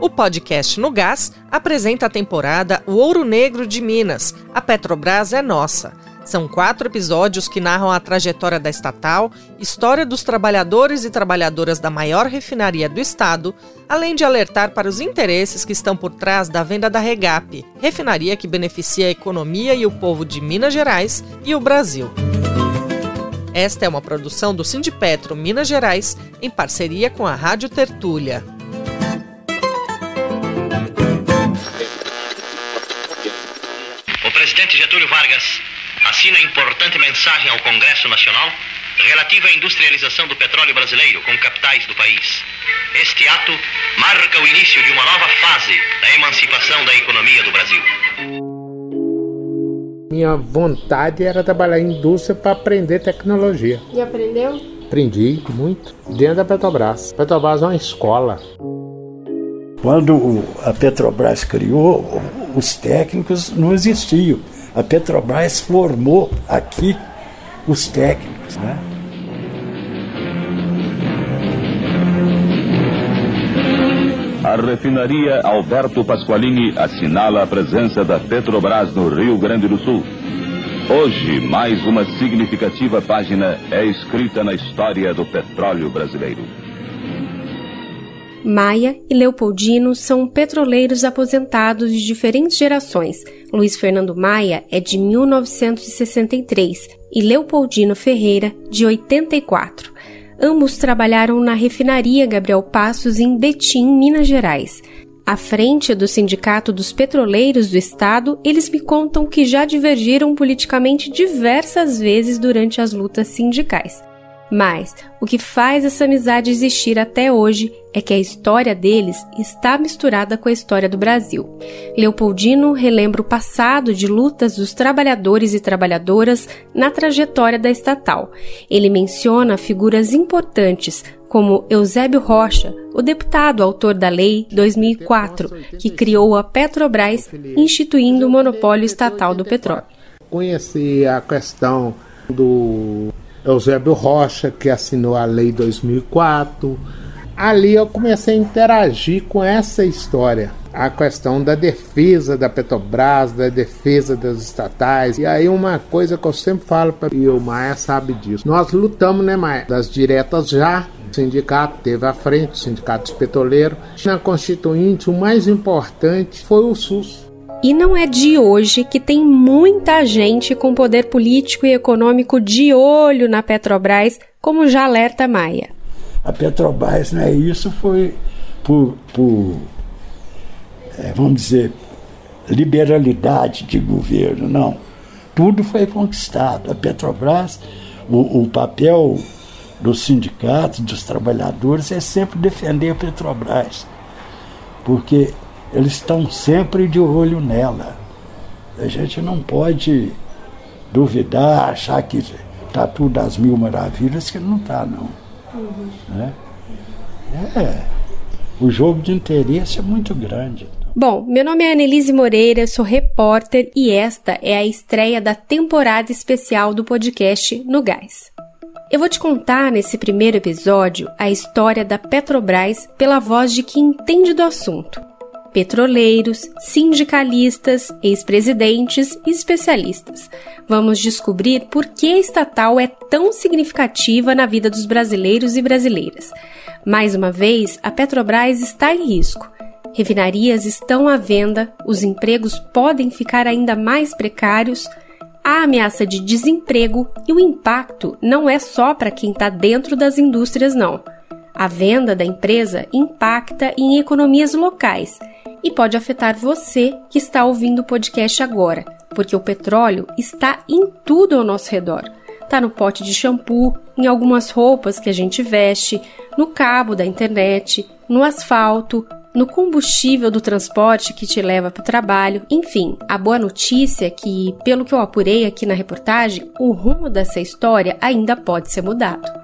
O podcast No Gás apresenta a temporada O Ouro Negro de Minas. A Petrobras é nossa. São quatro episódios que narram a trajetória da estatal, história dos trabalhadores e trabalhadoras da maior refinaria do estado, além de alertar para os interesses que estão por trás da venda da Regap, refinaria que beneficia a economia e o povo de Minas Gerais e o Brasil. Esta é uma produção do Sindipetro Minas Gerais em parceria com a Rádio Tertúlia. Mensagem ao Congresso Nacional relativa à industrialização do petróleo brasileiro com capitais do país. Este ato marca o início de uma nova fase da emancipação da economia do Brasil. Minha vontade era trabalhar em indústria para aprender tecnologia. E aprendeu? Aprendi muito dentro da Petrobras. Petrobras é uma escola. Quando a Petrobras criou, os técnicos não existiam. A Petrobras formou aqui os técnicos, né? A refinaria Alberto Pasqualini assinala a presença da Petrobras no Rio Grande do Sul. Hoje, mais uma significativa página é escrita na história do petróleo brasileiro. Maia e Leopoldino são petroleiros aposentados de diferentes gerações. Luiz Fernando Maia é de 1963 e Leopoldino Ferreira de 84. Ambos trabalharam na refinaria Gabriel Passos em Betim, Minas Gerais. À frente do Sindicato dos Petroleiros do Estado, eles me contam que já divergiram politicamente diversas vezes durante as lutas sindicais. Mas o que faz essa amizade existir até hoje é que a história deles está misturada com a história do Brasil. Leopoldino relembra o passado de lutas dos trabalhadores e trabalhadoras na trajetória da estatal. Ele menciona figuras importantes como Eusébio Rocha, o deputado autor da Lei 2004, que criou a Petrobras, instituindo o monopólio estatal do petróleo. Conheci a questão do Eusébio Rocha, que assinou a Lei 2004. Ali eu comecei a interagir com essa história, a questão da defesa da Petrobras, da defesa das estatais. E aí uma coisa que eu sempre falo para e o Maia sabe disso. Nós lutamos, né, Maia? Das diretas já. O sindicato teve à frente, o sindicato dos petroleiros. Na Constituinte, o mais importante foi o SUS. E não é de hoje que tem muita gente com poder político e econômico de olho na Petrobras, como já alerta Maia. A Petrobras, né, isso foi por, por é, vamos dizer, liberalidade de governo, não. Tudo foi conquistado. A Petrobras, o, o papel dos sindicatos, dos trabalhadores, é sempre defender a Petrobras. Porque eles estão sempre de olho nela. A gente não pode duvidar, achar que está tudo às mil maravilhas, que não está, não. Uhum. Né? É, o jogo de interesse é muito grande. Bom, meu nome é Annelise Moreira, sou repórter e esta é a estreia da temporada especial do podcast No Gás. Eu vou te contar nesse primeiro episódio a história da Petrobras pela voz de quem entende do assunto petroleiros, sindicalistas, ex-presidentes e especialistas. Vamos descobrir por que a estatal é tão significativa na vida dos brasileiros e brasileiras. Mais uma vez, a Petrobras está em risco. Refinarias estão à venda, os empregos podem ficar ainda mais precários, há ameaça de desemprego e o impacto não é só para quem está dentro das indústrias, não. A venda da empresa impacta em economias locais e pode afetar você que está ouvindo o podcast agora, porque o petróleo está em tudo ao nosso redor. Está no pote de shampoo, em algumas roupas que a gente veste, no cabo da internet, no asfalto, no combustível do transporte que te leva para o trabalho. Enfim, a boa notícia é que, pelo que eu apurei aqui na reportagem, o rumo dessa história ainda pode ser mudado.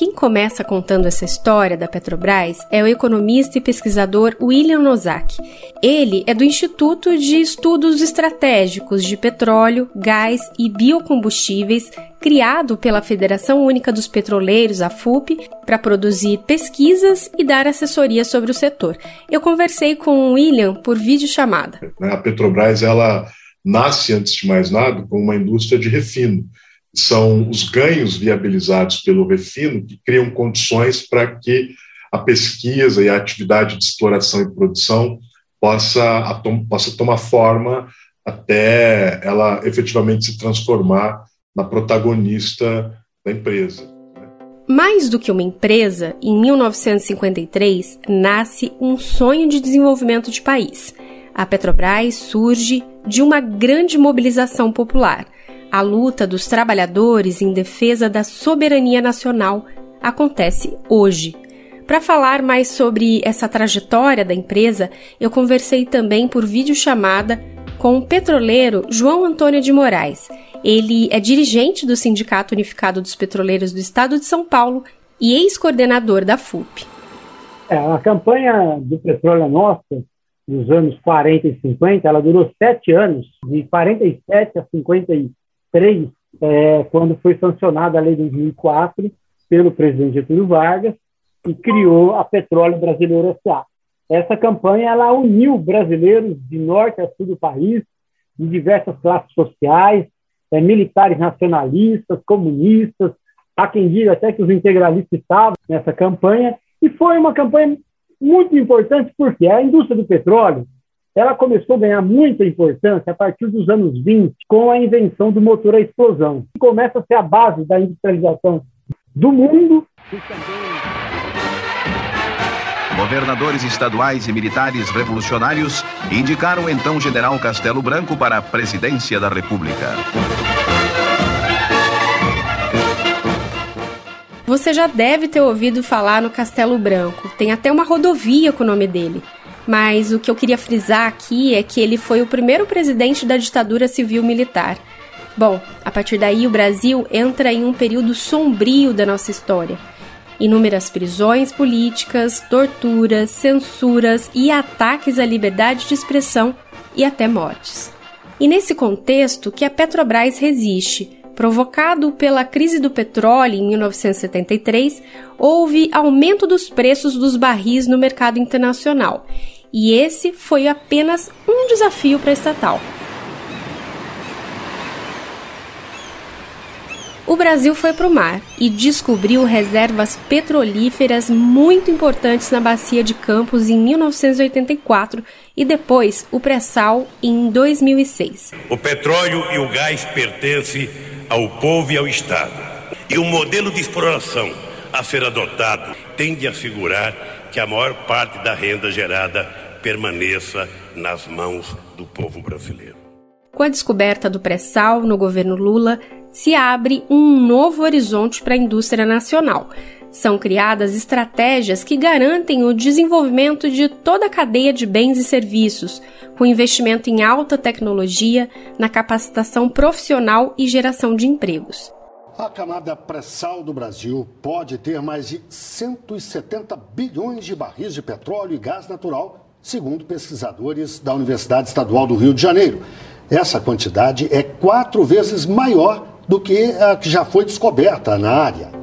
Quem começa contando essa história da Petrobras é o economista e pesquisador William Nozak. Ele é do Instituto de Estudos Estratégicos de Petróleo, Gás e Biocombustíveis, criado pela Federação Única dos Petroleiros, a FUP, para produzir pesquisas e dar assessoria sobre o setor. Eu conversei com o William por videochamada. A Petrobras ela nasce, antes de mais nada, como uma indústria de refino. São os ganhos viabilizados pelo refino que criam condições para que a pesquisa e a atividade de exploração e produção possa, possa tomar forma até ela efetivamente se transformar na protagonista da empresa. Né? Mais do que uma empresa, em 1953 nasce um sonho de desenvolvimento de país. A Petrobras surge de uma grande mobilização popular. A luta dos trabalhadores em defesa da soberania nacional acontece hoje. Para falar mais sobre essa trajetória da empresa, eu conversei também por videochamada com o petroleiro João Antônio de Moraes. Ele é dirigente do Sindicato Unificado dos Petroleiros do Estado de São Paulo e ex-coordenador da FUP. É, a campanha do Petróleo Nossa, dos anos 40 e 50, ela durou sete anos, de 47 a 53, é, quando foi sancionada a Lei de 2004 pelo presidente Getúlio Vargas e criou a Petróleo Brasileiro S.A. Essa campanha ela uniu brasileiros de norte a sul do país, de diversas classes sociais, é, militares nacionalistas, comunistas, há quem diga até que os integralistas estavam nessa campanha, e foi uma campanha muito importante porque a indústria do petróleo ela começou a ganhar muita importância a partir dos anos 20, com a invenção do motor a explosão, que começa a ser a base da industrialização do mundo e também Governadores estaduais e militares revolucionários indicaram então General Castelo Branco para a presidência da República. Você já deve ter ouvido falar no Castelo Branco. Tem até uma rodovia com o nome dele. Mas o que eu queria frisar aqui é que ele foi o primeiro presidente da ditadura civil-militar. Bom, a partir daí o Brasil entra em um período sombrio da nossa história inúmeras prisões políticas, torturas, censuras e ataques à liberdade de expressão e até mortes. E nesse contexto que a Petrobras resiste, provocado pela crise do petróleo em 1973, houve aumento dos preços dos barris no mercado internacional. E esse foi apenas um desafio para a estatal. o Brasil foi para o mar e descobriu reservas petrolíferas muito importantes na bacia de Campos em 1984 e depois o pré-sal em 2006. O petróleo e o gás pertencem ao povo e ao Estado. E o modelo de exploração a ser adotado tem de assegurar que a maior parte da renda gerada permaneça nas mãos do povo brasileiro. Com a descoberta do pré-sal no governo Lula, se abre um novo horizonte para a indústria nacional. São criadas estratégias que garantem o desenvolvimento de toda a cadeia de bens e serviços, com investimento em alta tecnologia, na capacitação profissional e geração de empregos. A camada pré-sal do Brasil pode ter mais de 170 bilhões de barris de petróleo e gás natural, segundo pesquisadores da Universidade Estadual do Rio de Janeiro. Essa quantidade é quatro vezes maior do que a que já foi descoberta na área.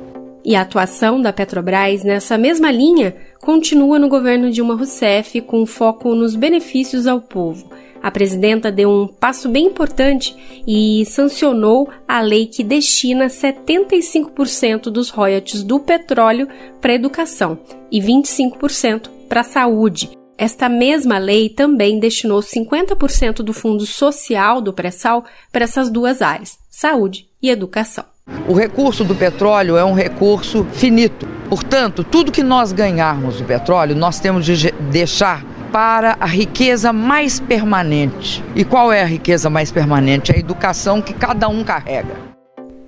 E a atuação da Petrobras nessa mesma linha continua no governo Dilma Rousseff, com foco nos benefícios ao povo. A presidenta deu um passo bem importante e sancionou a lei que destina 75% dos royalties do petróleo para educação e 25% para saúde. Esta mesma lei também destinou 50% do fundo social do pré-sal para essas duas áreas, saúde e educação. O recurso do petróleo é um recurso finito. Portanto, tudo que nós ganharmos do petróleo, nós temos de deixar para a riqueza mais permanente. E qual é a riqueza mais permanente? A educação que cada um carrega.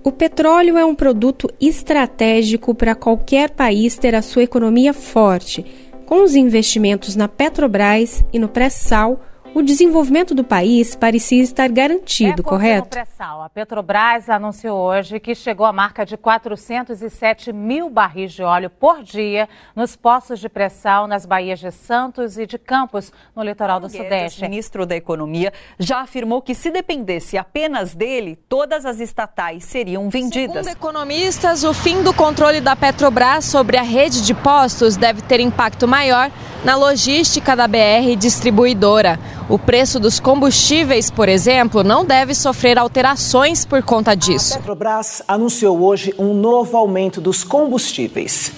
O petróleo é um produto estratégico para qualquer país ter a sua economia forte. Com os investimentos na Petrobras e no pré-sal, o desenvolvimento do país parecia estar garantido, é correto? Pré-sal. A Petrobras anunciou hoje que chegou à marca de 407 mil barris de óleo por dia nos postos de pré-sal nas baías de Santos e de Campos, no litoral do Guedes, Sudeste. ministro da Economia, já afirmou que se dependesse apenas dele, todas as estatais seriam vendidas. Segundo economistas, o fim do controle da Petrobras sobre a rede de postos deve ter impacto maior na logística da BR distribuidora. O preço dos combustíveis, por exemplo, não deve sofrer alterações por conta disso. A Petrobras anunciou hoje um novo aumento dos combustíveis.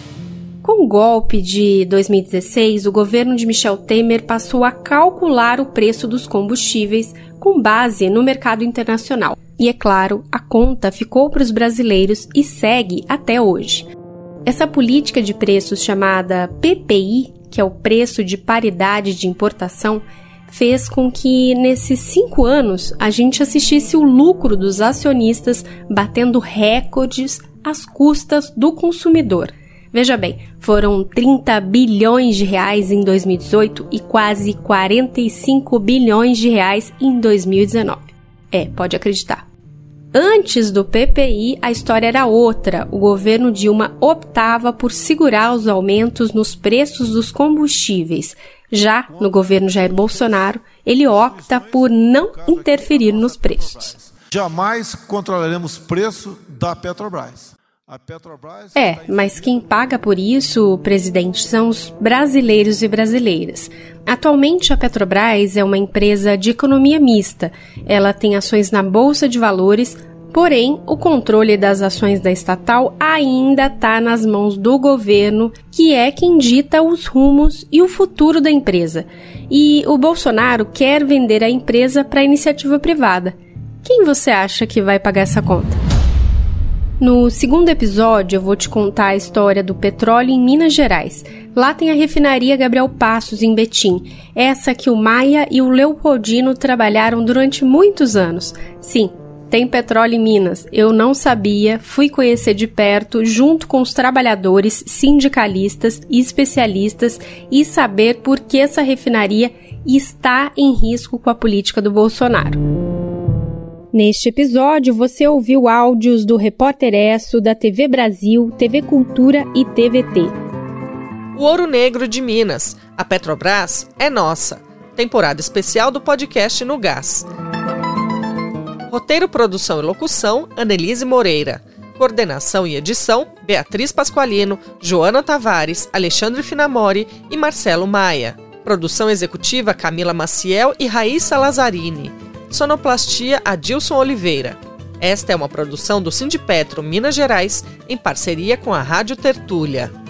Com o golpe de 2016, o governo de Michel Temer passou a calcular o preço dos combustíveis com base no mercado internacional. E é claro, a conta ficou para os brasileiros e segue até hoje. Essa política de preços chamada PPI, que é o preço de paridade de importação, fez com que nesses cinco anos a gente assistisse o lucro dos acionistas batendo recordes às custas do consumidor. Veja bem, foram 30 bilhões de reais em 2018 e quase 45 bilhões de reais em 2019. É, pode acreditar. Antes do PPI, a história era outra. O governo Dilma optava por segurar os aumentos nos preços dos combustíveis. Já no governo Jair Bolsonaro, ele opta por não interferir nos preços. Jamais controlaremos preço da Petrobras. É, mas quem paga por isso, presidente, são os brasileiros e brasileiras. Atualmente, a Petrobras é uma empresa de economia mista. Ela tem ações na Bolsa de Valores, porém, o controle das ações da estatal ainda está nas mãos do governo, que é quem dita os rumos e o futuro da empresa. E o Bolsonaro quer vender a empresa para iniciativa privada. Quem você acha que vai pagar essa conta? No segundo episódio, eu vou te contar a história do petróleo em Minas Gerais. Lá tem a refinaria Gabriel Passos, em Betim. Essa que o Maia e o Leopoldino trabalharam durante muitos anos. Sim, tem petróleo em Minas. Eu não sabia, fui conhecer de perto, junto com os trabalhadores, sindicalistas e especialistas, e saber por que essa refinaria está em risco com a política do Bolsonaro. Neste episódio, você ouviu áudios do Repórter Esso, da TV Brasil, TV Cultura e TVT. O Ouro Negro de Minas. A Petrobras é nossa. Temporada especial do podcast No Gás. Roteiro, produção e locução: Annelise Moreira. Coordenação e edição: Beatriz Pasqualino, Joana Tavares, Alexandre Finamori e Marcelo Maia. Produção executiva: Camila Maciel e Raíssa Lazzarini. Sonoplastia Adilson Oliveira. Esta é uma produção do Sindipetro Minas Gerais em parceria com a Rádio Tertúlia.